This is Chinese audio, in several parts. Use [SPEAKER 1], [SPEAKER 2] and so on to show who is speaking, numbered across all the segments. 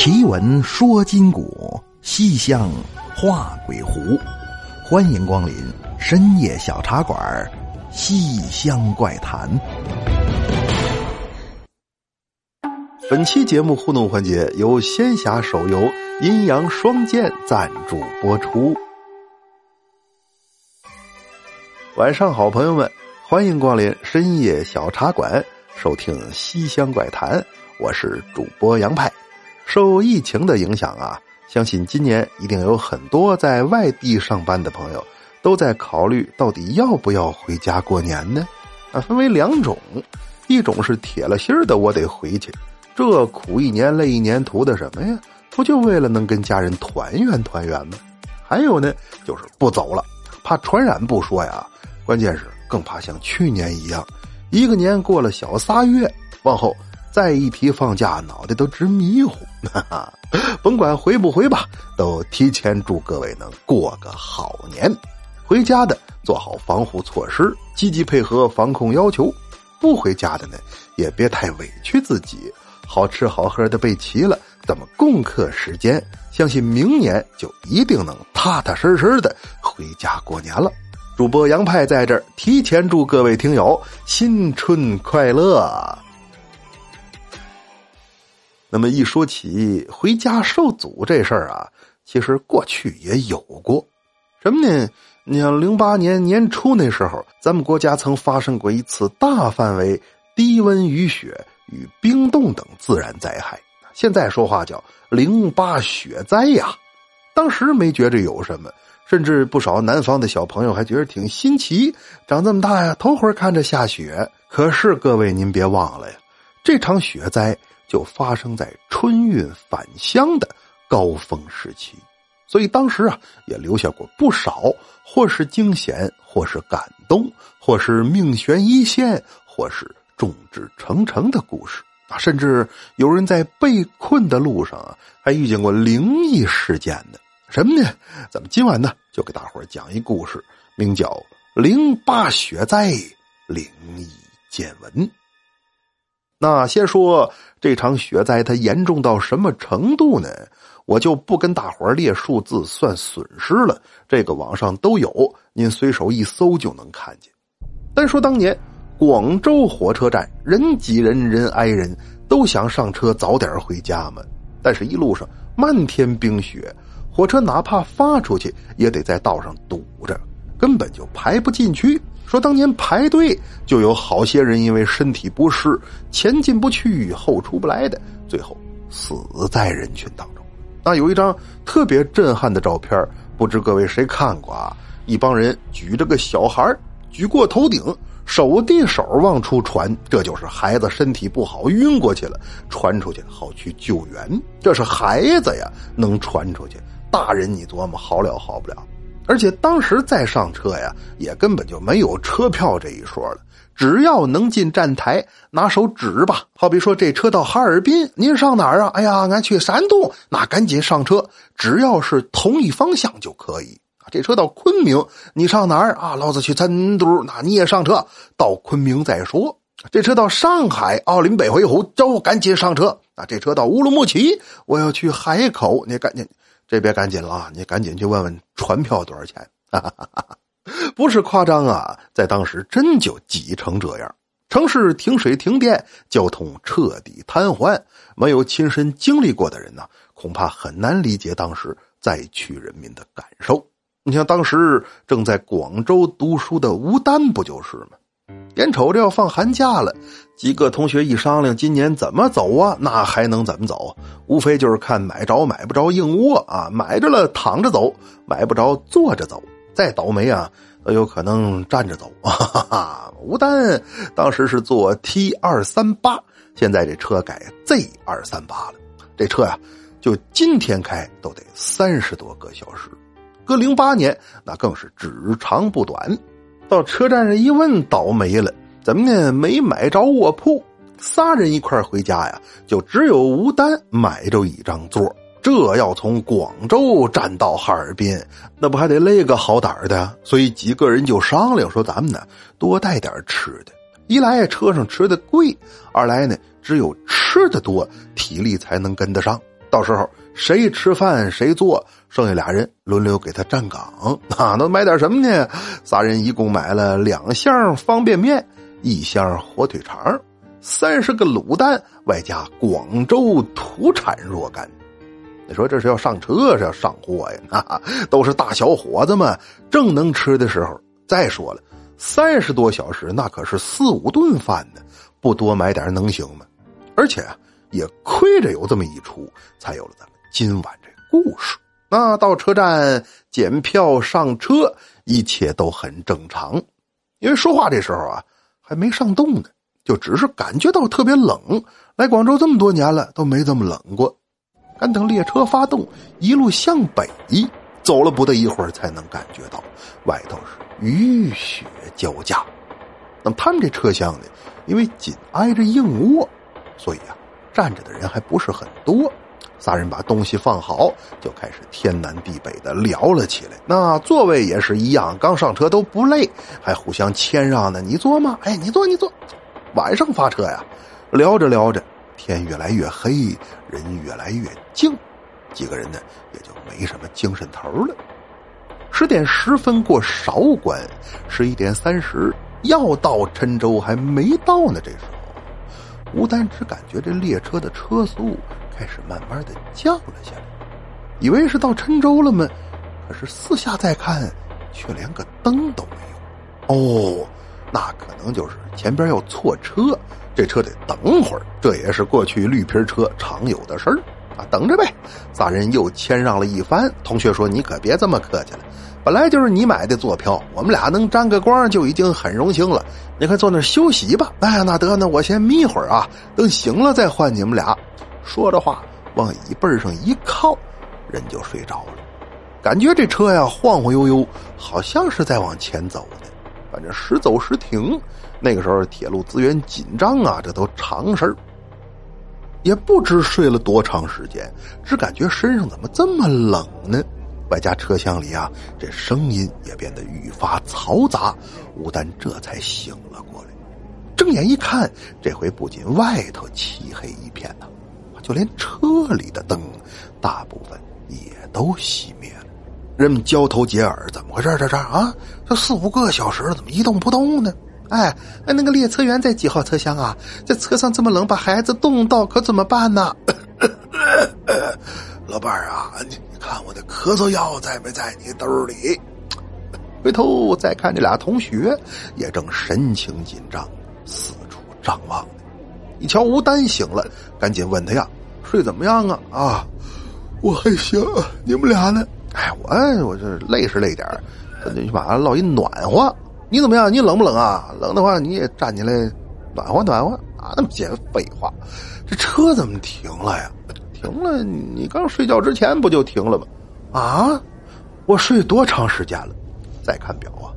[SPEAKER 1] 奇闻说今古，西厢画鬼狐。欢迎光临深夜小茶馆《西厢怪谈》。本期节目互动环节由仙侠手游阴阳双剑赞助播出。晚上好，朋友们，欢迎光临深夜小茶馆，收听《西厢怪谈》，我是主播杨派。受疫情的影响啊，相信今年一定有很多在外地上班的朋友都在考虑到底要不要回家过年呢？啊，分为两种，一种是铁了心的我得回去，这苦一年累一年图的什么呀？不就为了能跟家人团圆团圆吗？还有呢，就是不走了，怕传染不说呀，关键是更怕像去年一样，一个年过了小仨月，往后。再一提放假，脑袋都直迷糊。哈哈，甭管回不回吧，都提前祝各位能过个好年。回家的做好防护措施，积极配合防控要求；不回家的呢，也别太委屈自己，好吃好喝的备齐了，咱们共克时间。相信明年就一定能踏踏实实的回家过年了。主播杨派在这儿提前祝各位听友新春快乐。那么一说起回家受阻这事儿啊，其实过去也有过，什么呢？你像零八年年初那时候，咱们国家曾发生过一次大范围低温雨雪与冰冻等自然灾害，现在说话叫零八雪灾呀。当时没觉着有什么，甚至不少南方的小朋友还觉得挺新奇，长这么大呀，头回看着下雪。可是各位您别忘了呀，这场雪灾。就发生在春运返乡的高峰时期，所以当时啊也留下过不少或是惊险，或是感动，或是命悬一线，或是众志成城的故事啊。甚至有人在被困的路上啊，还遇见过灵异事件呢。什么呢？咱们今晚呢就给大伙讲一故事，名叫《零八雪灾灵异见闻》。那先说这场雪灾，它严重到什么程度呢？我就不跟大伙列数字算损失了，这个网上都有，您随手一搜就能看见。单说当年广州火车站，人挤人，人挨人，都想上车早点回家嘛。但是，一路上漫天冰雪，火车哪怕发出去，也得在道上堵着，根本就排不进去。说当年排队就有好些人因为身体不适前进不去后出不来的，最后死在人群当中。那有一张特别震撼的照片，不知各位谁看过啊？一帮人举着个小孩举过头顶，手递手往出传，这就是孩子身体不好晕过去了，传出去好去救援。这是孩子呀，能传出去，大人你琢磨好了好不了。而且当时再上车呀，也根本就没有车票这一说了。只要能进站台，拿手指吧。好比说这车到哈尔滨，您上哪儿啊？哎呀，俺去山东，那赶紧上车。只要是同一方向就可以。这车到昆明，你上哪儿啊？老子去成都，那你也上车到昆明再说。这车到上海，奥林北回湖，走，赶紧上车啊。这车到乌鲁木齐，我要去海口，你赶紧。这别赶紧了，你赶紧去问问船票多少钱？不是夸张啊，在当时真就挤成这样，城市停水停电，交通彻底瘫痪。没有亲身经历过的人呢，恐怕很难理解当时灾区人民的感受。你像当时正在广州读书的吴丹，不就是吗？眼瞅着要放寒假了，几个同学一商量，今年怎么走啊？那还能怎么走？无非就是看买着买不着硬窝啊，买着了躺着走，买不着坐着走。再倒霉啊，都有可能站着走。哈哈，吴丹当时是坐 T 二三八，现在这车改 Z 二三八了。这车呀，就今天开都得三十多个小时，搁零八年那更是只长不短。到车站上一问，倒霉了，怎么呢？没买着卧铺，仨人一块回家呀，就只有吴丹买着一张座。这要从广州站到哈尔滨，那不还得累个好胆的？所以几个人就商量说：“咱们呢，多带点吃的。一来车上吃的贵，二来呢，只有吃的多，体力才能跟得上。到时候谁吃饭谁做，剩下俩人轮流给他站岗。啊，那买点什么呢？仨人一共买了两箱方便面，一箱火腿肠，三十个卤蛋，外加广州土产若干。你说这是要上车是要上货呀？啊，都是大小伙子们正能吃的时候。再说了，三十多小时那可是四五顿饭呢，不多买点能行吗？而且也亏着有这么一出，才有了咱们今晚这故事。那到车站检票上车，一切都很正常。因为说话这时候啊，还没上冻呢，就只是感觉到特别冷。来广州这么多年了，都没这么冷过。干等列车发动，一路向北，走了不得一会儿，才能感觉到外头是雨雪交加。那么他们这车厢呢，因为紧挨着硬卧，所以啊，站着的人还不是很多。仨人把东西放好，就开始天南地北的聊了起来。那座位也是一样，刚上车都不累，还互相谦让呢。你坐吗？哎，你坐，你坐。晚上发车呀，聊着聊着。天越来越黑，人越来越静，几个人呢也就没什么精神头了。十点十分过韶关，十一点三十要到郴州，还没到呢。这时候，吴丹只感觉这列车的车速开始慢慢的降了下来，以为是到郴州了吗？可是四下再看，却连个灯都没有。哦，那可能就是前边要错车。这车得等会儿，这也是过去绿皮车常有的事儿啊！等着呗。仨人又谦让了一番。同学说：“你可别这么客气了，本来就是你买的坐票，我们俩能沾个光就已经很荣幸了。你快坐那休息吧。”哎呀，那得，那我先眯会儿啊，等醒了再换你们俩。说着话，往椅背上一靠，人就睡着了。感觉这车呀晃晃悠悠，好像是在往前走呢，反正时走时停。那个时候铁路资源紧张啊，这都常事儿。也不知睡了多长时间，只感觉身上怎么这么冷呢？外加车厢里啊，这声音也变得愈发嘈杂。吴丹这才醒了过来，睁眼一看，这回不仅外头漆黑一片呐，就连车里的灯大部分也都熄灭了。人们交头接耳：“怎么回事？这这啊，这四五个小时了，怎么一动不动呢？”哎，哎，那个列车员在几号车厢啊？这车上这么冷，把孩子冻到，可怎么办呢？老伴儿啊，你你看我的咳嗽药在没在你兜里？回头再看这俩同学，也正神情紧张，四处张望呢。一瞧吴丹醒了，赶紧问他呀：“睡怎么样啊？”啊，我还行，你们俩呢？哎，我我这累是累点儿，你把落一暖和。你怎么样？你冷不冷啊？冷的话你也站起来，暖和暖和啊！那么些废话，这车怎么停了呀？停了？你刚睡觉之前不就停了吗？啊！我睡多长时间了？再看表啊，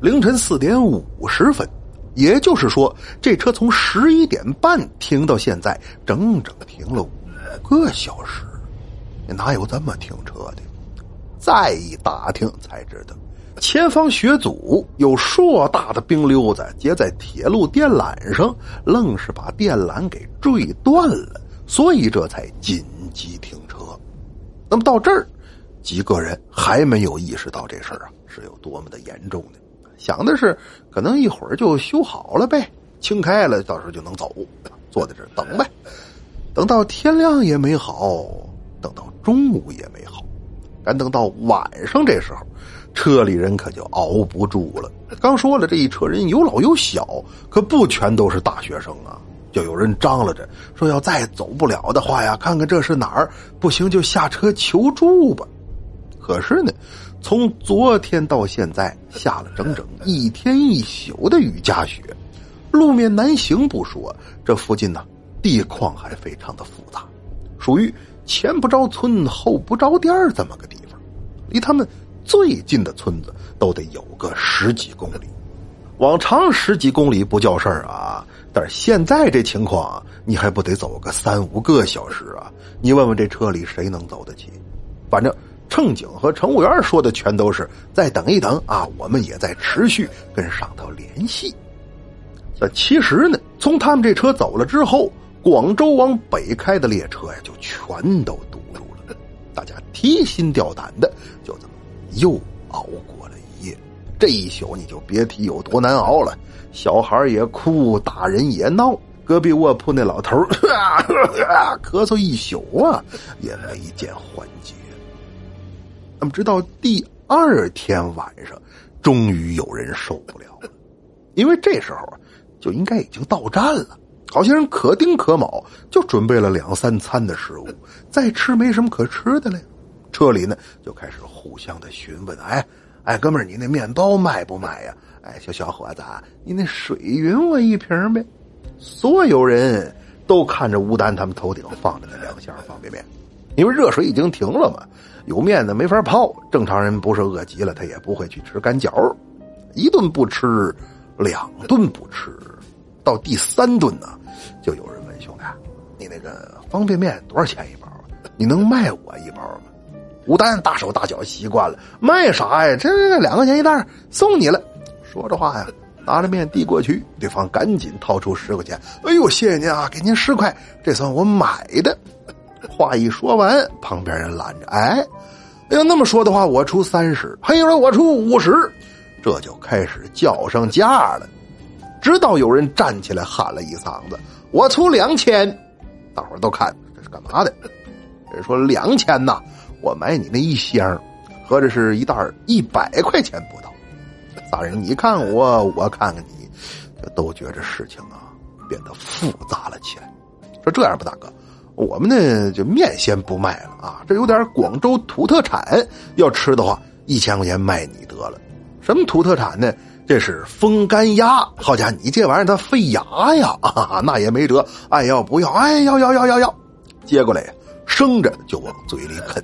[SPEAKER 1] 凌晨四点五十分，也就是说，这车从十一点半停到现在，整整停了五个小时。哪有这么停车的？再一打听才知道。前方学组有硕大的冰溜子结在铁路电缆上，愣是把电缆给坠断了，所以这才紧急停车。那么到这儿，几个人还没有意识到这事儿啊是有多么的严重呢？想的是可能一会儿就修好了呗，清开了，到时候就能走。坐在这儿等呗，等到天亮也没好，等到中午也没好，赶等到晚上这时候。车里人可就熬不住了。刚说了，这一车人有老有小，可不全都是大学生啊。就有人张罗着说，要再走不了的话呀，看看这是哪儿，不行就下车求助吧。可是呢，从昨天到现在下了整整一天一宿的雨夹雪，路面难行不说，这附近呢地况还非常的复杂，属于前不着村后不着店这么个地方，离他们。最近的村子都得有个十几公里，往常十几公里不叫事儿啊，但是现在这情况，你还不得走个三五个小时啊？你问问这车里谁能走得起？反正乘警和乘务员说的全都是再等一等啊，我们也在持续跟上头联系。那其实呢，从他们这车走了之后，广州往北开的列车呀，就全都堵住了。大家提心吊胆的，就这么又熬过了一夜。这一宿你就别提有多难熬了，小孩也哭，大人也闹。隔壁卧铺那老头咳嗽一宿啊，也没见缓解。那么直到第二天晚上，终于有人受不了了，因为这时候就应该已经到站了。好些人可丁可卯，就准备了两三餐的食物，再吃没什么可吃的了。车里呢就开始互相的询问：“哎，哎，哥们儿，你那面包卖不卖呀？哎，小小伙子，你那水匀我一瓶呗。”所有人都看着吴丹他们头顶放着的两箱方便面，因为热水已经停了嘛，有面子没法泡。正常人不是饿极了，他也不会去吃干饺一顿不吃，两顿不吃。到第三顿呢，就有人问兄弟：“你那个方便面多少钱一包？你能卖我一包吗？”吴丹大手大脚习惯了，卖啥呀？这两块钱一袋，送你了。说着话呀，拿着面递过去，对方赶紧掏出十块钱。哎呦，谢谢您啊，给您十块，这算我买的。话一说完，旁边人拦着：“哎，哎要那么说的话，我出三十，还有人我出五十。”这就开始叫上价了。直到有人站起来喊了一嗓子：“我出两千！”大伙儿都看这是干嘛的？人说两千呐，我买你那一箱，合着是一袋一百块钱不到。仨人你看我，我看看你，都觉着事情啊变得复杂了起来。说这样吧，大哥，我们呢就面先不卖了啊，这有点广州土特产，要吃的话一千块钱卖你得了。什么土特产呢？这是风干鸭，好家伙，你这玩意儿它费牙呀，啊那也没辙，爱要不要？哎，要要要要要，接过来生着就往嘴里啃。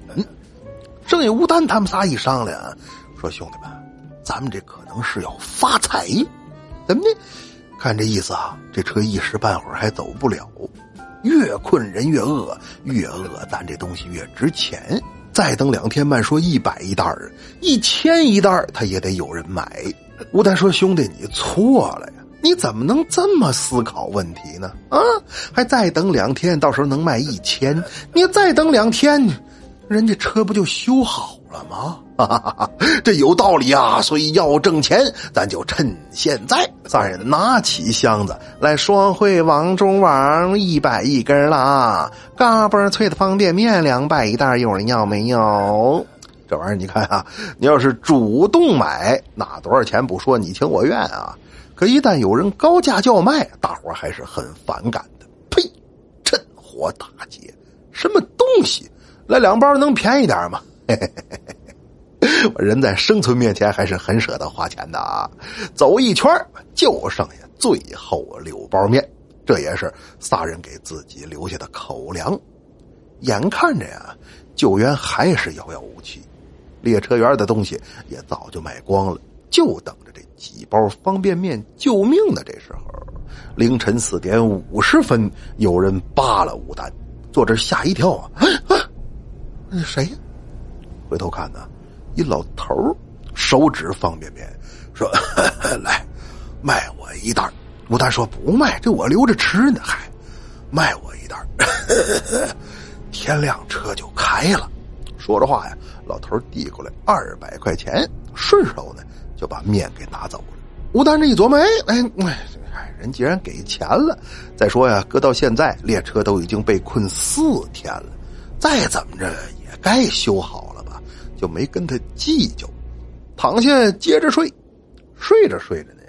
[SPEAKER 1] 剩下吴丹他们仨一商量，说兄弟们，咱们这可能是要发财，怎么的？看这意思啊，这车一时半会儿还走不了，越困人越饿，越饿咱这东西越值钱。再等两天，慢说一百一袋儿，一千一袋儿，他也得有人买。吴丹说：“兄弟，你错了呀！你怎么能这么思考问题呢？啊，还再等两天，到时候能卖一千。你再等两天，人家车不就修好了吗？哈哈哈，这有道理啊！所以要挣钱，咱就趁现在。”三人拿起箱子来，双汇王中王一百一根啦，嘎嘣脆的方便面两百一袋，有人要没有？这玩意儿你看啊，你要是主动买，那多少钱不说，你情我愿啊。可一旦有人高价叫卖，大伙还是很反感的。呸！趁火打劫，什么东西？来两包能便宜点吗？我人在生存面前还是很舍得花钱的啊。走一圈就剩下最后六包面，这也是仨人给自己留下的口粮。眼看着呀，救援还是遥遥无期。列车员的东西也早就卖光了，就等着这几包方便面救命呢。这时候，凌晨四点五十分，有人扒了吴丹，坐这吓一跳啊！啊，那谁呀？回头看呢，一老头手指方便面，说：“ 来，卖我一袋。”吴丹说：“不卖，这我留着吃呢。”还卖我一袋，天亮车就开了。说着话呀。老头递过来二百块钱，顺手呢就把面给拿走了。吴丹这一琢磨，哎哎哎，人既然给钱了，再说呀，搁到现在列车都已经被困四天了，再怎么着也该修好了吧？就没跟他计较，躺下接着睡。睡着睡着呢，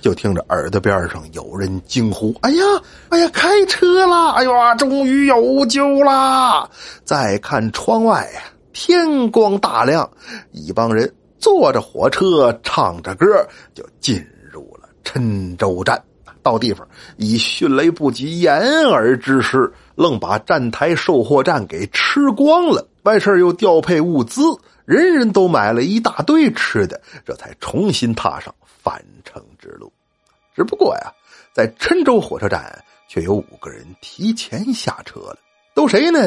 [SPEAKER 1] 就听着耳朵边上有人惊呼：“哎呀，哎呀，开车了！哎呀，终于有救啦！”再看窗外呀。天光大亮，一帮人坐着火车，唱着歌，就进入了郴州站。到地方，以迅雷不及掩耳之势，愣把站台售货站给吃光了。完事又调配物资，人人都买了一大堆吃的，这才重新踏上返程之路。只不过呀，在郴州火车站，却有五个人提前下车了。都谁呢？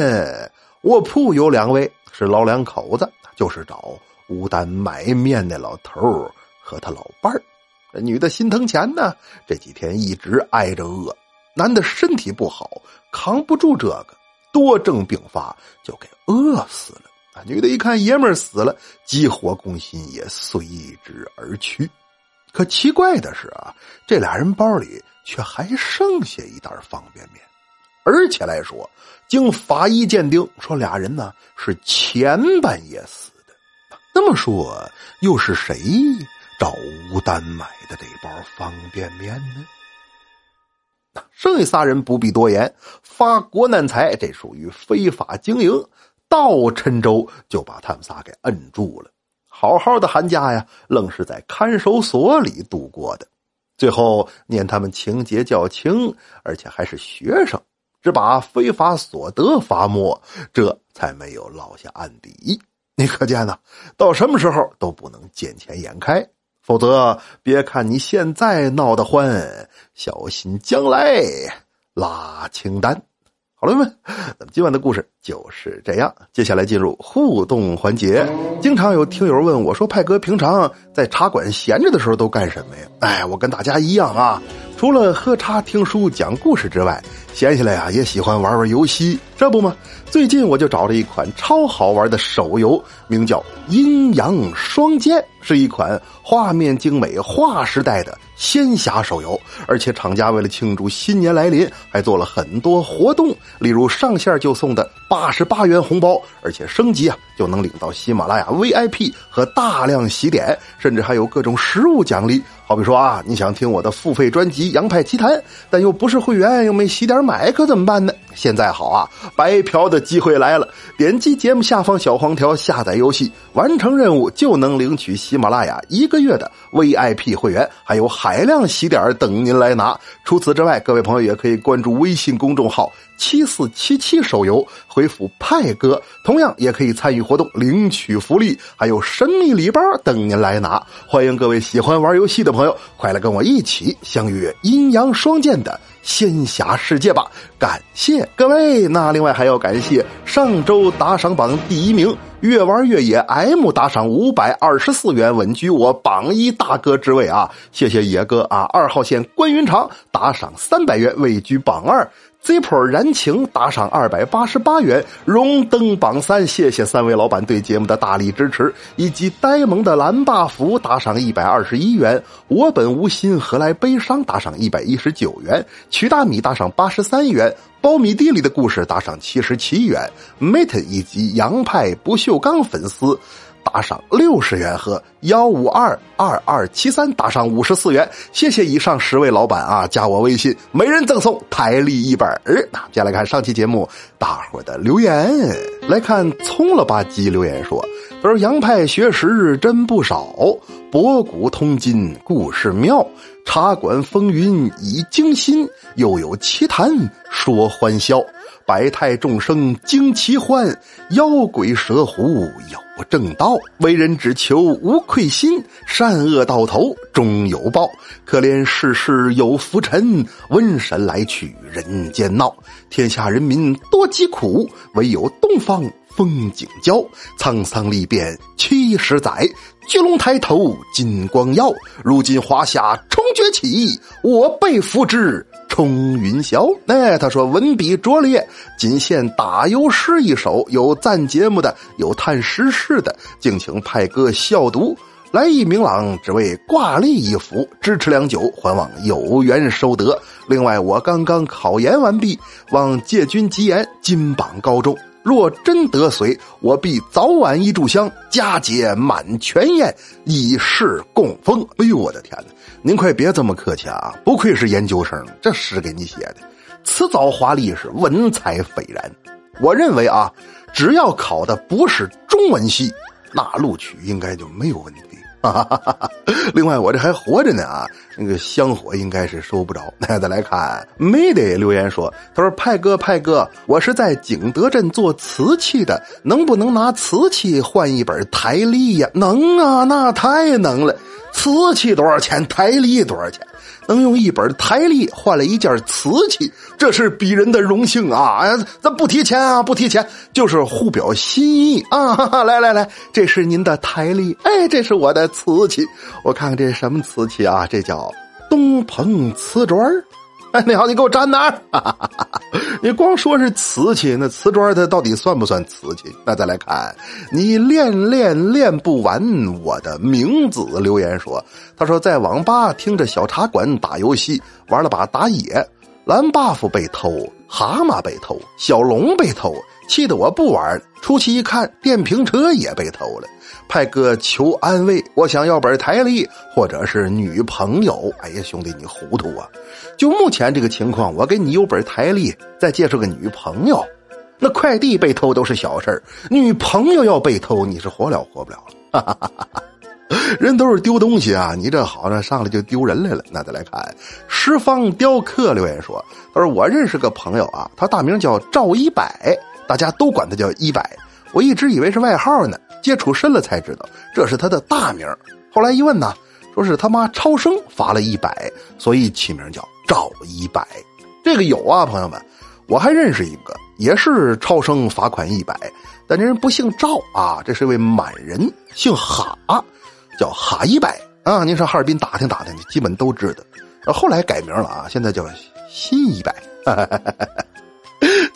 [SPEAKER 1] 卧铺有两位。是老两口子，就是找吴丹买面那老头和他老伴儿。这女的心疼钱呢，这几天一直挨着饿。男的身体不好，扛不住这个，多症并发，就给饿死了。啊，女的一看爷们儿死了，急火攻心也随之而去。可奇怪的是啊，这俩人包里却还剩下一袋方便面，而且来说，经法医鉴定，说俩人呢是前半夜死的。那么说，又是谁找吴丹买的这包方便面呢？剩下仨人不必多言，发国难财，这属于非法经营。到郴州就把他们仨给摁住了。好好的寒假呀，愣是在看守所里度过的。最后念他们情节较轻，而且还是学生，只把非法所得罚没，这才没有落下案底。你可见呢？到什么时候都不能见钱眼开。否则，别看你现在闹得欢，小心将来拉清单。好了们，那么今晚的故事就是这样。接下来进入互动环节。经常有听友问我说：“派哥，平常在茶馆闲着的时候都干什么呀？”哎，我跟大家一样啊，除了喝茶、听书、讲故事之外，闲下来啊也喜欢玩玩游戏。这不嘛，最近我就找了一款超好玩的手游，名叫《阴阳双剑》，是一款画面精美、划时代的。仙侠手游，而且厂家为了庆祝新年来临，还做了很多活动，例如上线就送的八十八元红包，而且升级啊就能领到喜马拉雅 VIP 和大量喜点，甚至还有各种实物奖励。好比说啊，你想听我的付费专辑《杨派奇谈》，但又不是会员，又没喜点买，可怎么办呢？现在好啊，白嫖的机会来了！点击节目下方小黄条下载游戏，完成任务就能领取喜马拉雅一个月的 VIP 会员，还有海量喜点等您来拿。除此之外，各位朋友也可以关注微信公众号。七四七七手游回复派哥，同样也可以参与活动领取福利，还有神秘礼包等您来拿。欢迎各位喜欢玩游戏的朋友，快来跟我一起相约阴阳双剑的仙侠世界吧！感谢各位，那另外还要感谢上周打赏榜第一名越玩越野 M 打赏五百二十四元，稳居我榜一大哥之位啊！谢谢野哥啊！二号线关云长打赏三百元，位居榜二。Zippo 燃情打赏二百八十八元，荣登榜三。谢谢三位老板对节目的大力支持，以及呆萌的蓝 buff 打赏一百二十一元。我本无心，何来悲伤？打赏一百一十九元。曲大米打赏八十三元。苞米地里的故事打赏七十七元。Mate 以及洋派不锈钢粉丝。打赏六十元和幺五二二二七三打赏五十四元，谢谢以上十位老板啊！加我微信，每人赠送台历一本儿。那接下来看上期节目大伙的留言，来看葱了吧唧留言说：“他说杨派学识真不少，博古通今故事妙，茶馆风云已惊心，又有奇谈说欢笑。”百态众生惊奇欢，妖鬼蛇狐有正道。为人只求无愧心，善恶到头终有报。可怜世事有浮沉，瘟神来去人间闹。天下人民多疾苦，唯有东方风景娇。沧桑历变七十载，巨龙抬头金光耀。如今华夏重崛起，我辈扶之。冲云霄，哎，他说文笔拙劣，仅限打油诗一首。有赞节目的，有叹时事的，敬请派哥笑读。来意明朗，只为挂历一幅，支持良久，还望有缘收得。另外，我刚刚考研完毕，望借君吉言，金榜高中。若真得随，我必早晚一炷香，佳节满全宴，以示供奉。哎呦，我的天哪！您快别这么客气啊！不愧是研究生，这诗给你写的，辞藻华丽，是文采斐然。我认为啊，只要考的不是中文系，那录取应该就没有问题。哈哈哈哈另外，我这还活着呢啊，那个香火应该是收不着。那 再来看，没得留言说，他说派哥派哥，我是在景德镇做瓷器的，能不能拿瓷器换一本台历呀？能啊，那太能了。瓷器多少钱？台历多少钱？能用一本台历换了一件瓷器，这是鄙人的荣幸啊！哎，咱不提钱啊，不提钱，就是互表心意啊！来来来，这是您的台历，哎，这是我的瓷器，我看看这是什么瓷器啊？这叫东鹏瓷砖 你好，你给我站那儿。你光说是瓷器，那瓷砖它到底算不算瓷器？那再来看，你练练练不完。我的名字留言说，他说在网吧听着小茶馆打游戏，玩了把打野，蓝 buff 被偷，蛤蟆被偷，小龙被偷。气得我不玩了。出去一看，电瓶车也被偷了。派哥求安慰，我想要本台历或者是女朋友。哎呀，兄弟，你糊涂啊！就目前这个情况，我给你有本台历，再介绍个女朋友。那快递被偷都是小事女朋友要被偷，你是活了活不了了。人都是丢东西啊，你这好像上来就丢人来了。那再来看，十方雕刻留言说：“他说我认识个朋友啊，他大名叫赵一百。”大家都管他叫一百，我一直以为是外号呢，接触深了才知道这是他的大名。后来一问呢，说是他妈超生罚了一百，所以起名叫赵一百。这个有啊，朋友们，我还认识一个，也是超生罚款一百，但这人不姓赵啊，这是位满人，姓哈，叫哈一百啊。您上哈尔滨打听打听，基本都知道。后来改名了啊，现在叫新一百。哈哈哈哈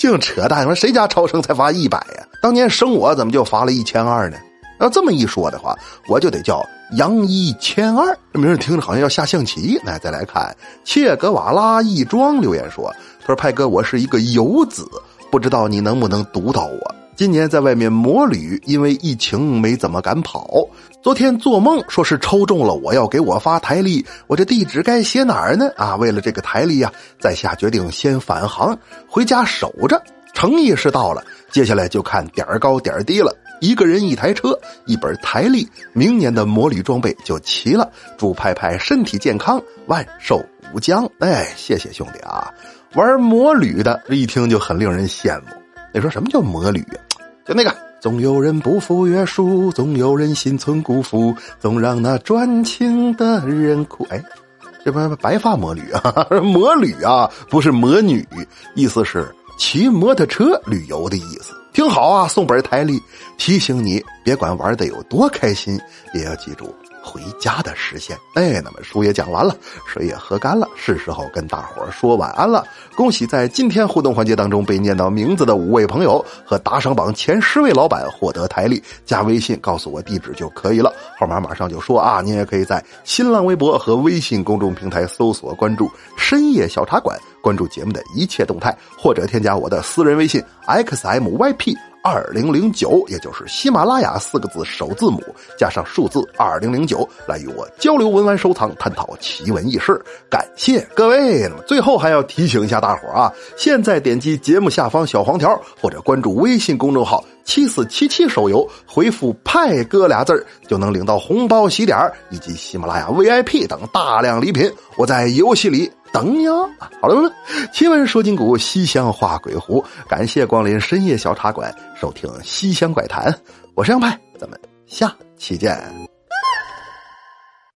[SPEAKER 1] 净扯淡！说谁家超生才罚一百呀？当年生我怎么就罚了一千二呢？要这么一说的话，我就得叫杨一千二。这名字听着好像要下象棋。那再来看切格瓦拉一庄留言说：“他说派哥，我是一个游子，不知道你能不能读到我。今年在外面摩旅，因为疫情没怎么敢跑。昨天做梦说是抽中了，我要给我发台历，我这地址该写哪儿呢？啊，为了这个台历呀，在下决定先返航回家守着。诚意是到了，接下来就看点儿高点儿低了。一个人一台车，一本台历，明年的摩旅装备就齐了。祝派派身体健康，万寿无疆。哎，谢谢兄弟啊！玩摩旅的一听就很令人羡慕。你说什么叫摩旅呀？就那个，总有人不服约束，总有人心存辜负，总让那专情的人哭。哎，这不白发魔女啊，魔女啊，不是魔女，意思是骑摩托车旅游的意思。听好啊，送本台历，提醒你，别管玩的有多开心，也要记住。回家的实现，哎，那么书也讲完了，水也喝干了，是时候跟大伙说晚安了。恭喜在今天互动环节当中被念到名字的五位朋友和打赏榜前十位老板获得台历，加微信告诉我地址就可以了，号码马上就说啊。您也可以在新浪微博和微信公众平台搜索关注“深夜小茶馆”，关注节目的一切动态，或者添加我的私人微信 xmyp。二零零九，也就是喜马拉雅四个字首字母加上数字二零零九，来与我交流文玩收藏，探讨奇闻异事。感谢各位。那么最后还要提醒一下大伙啊，现在点击节目下方小黄条，或者关注微信公众号“七四七七手游”，回复“派哥”俩字就能领到红包喜点以及喜马拉雅 VIP 等大量礼品。我在游戏里。等你哦，好了，好了，奇闻说今古，西厢画鬼狐，感谢光临深夜小茶馆，收听西厢怪谈，我是杨派，咱们下期见。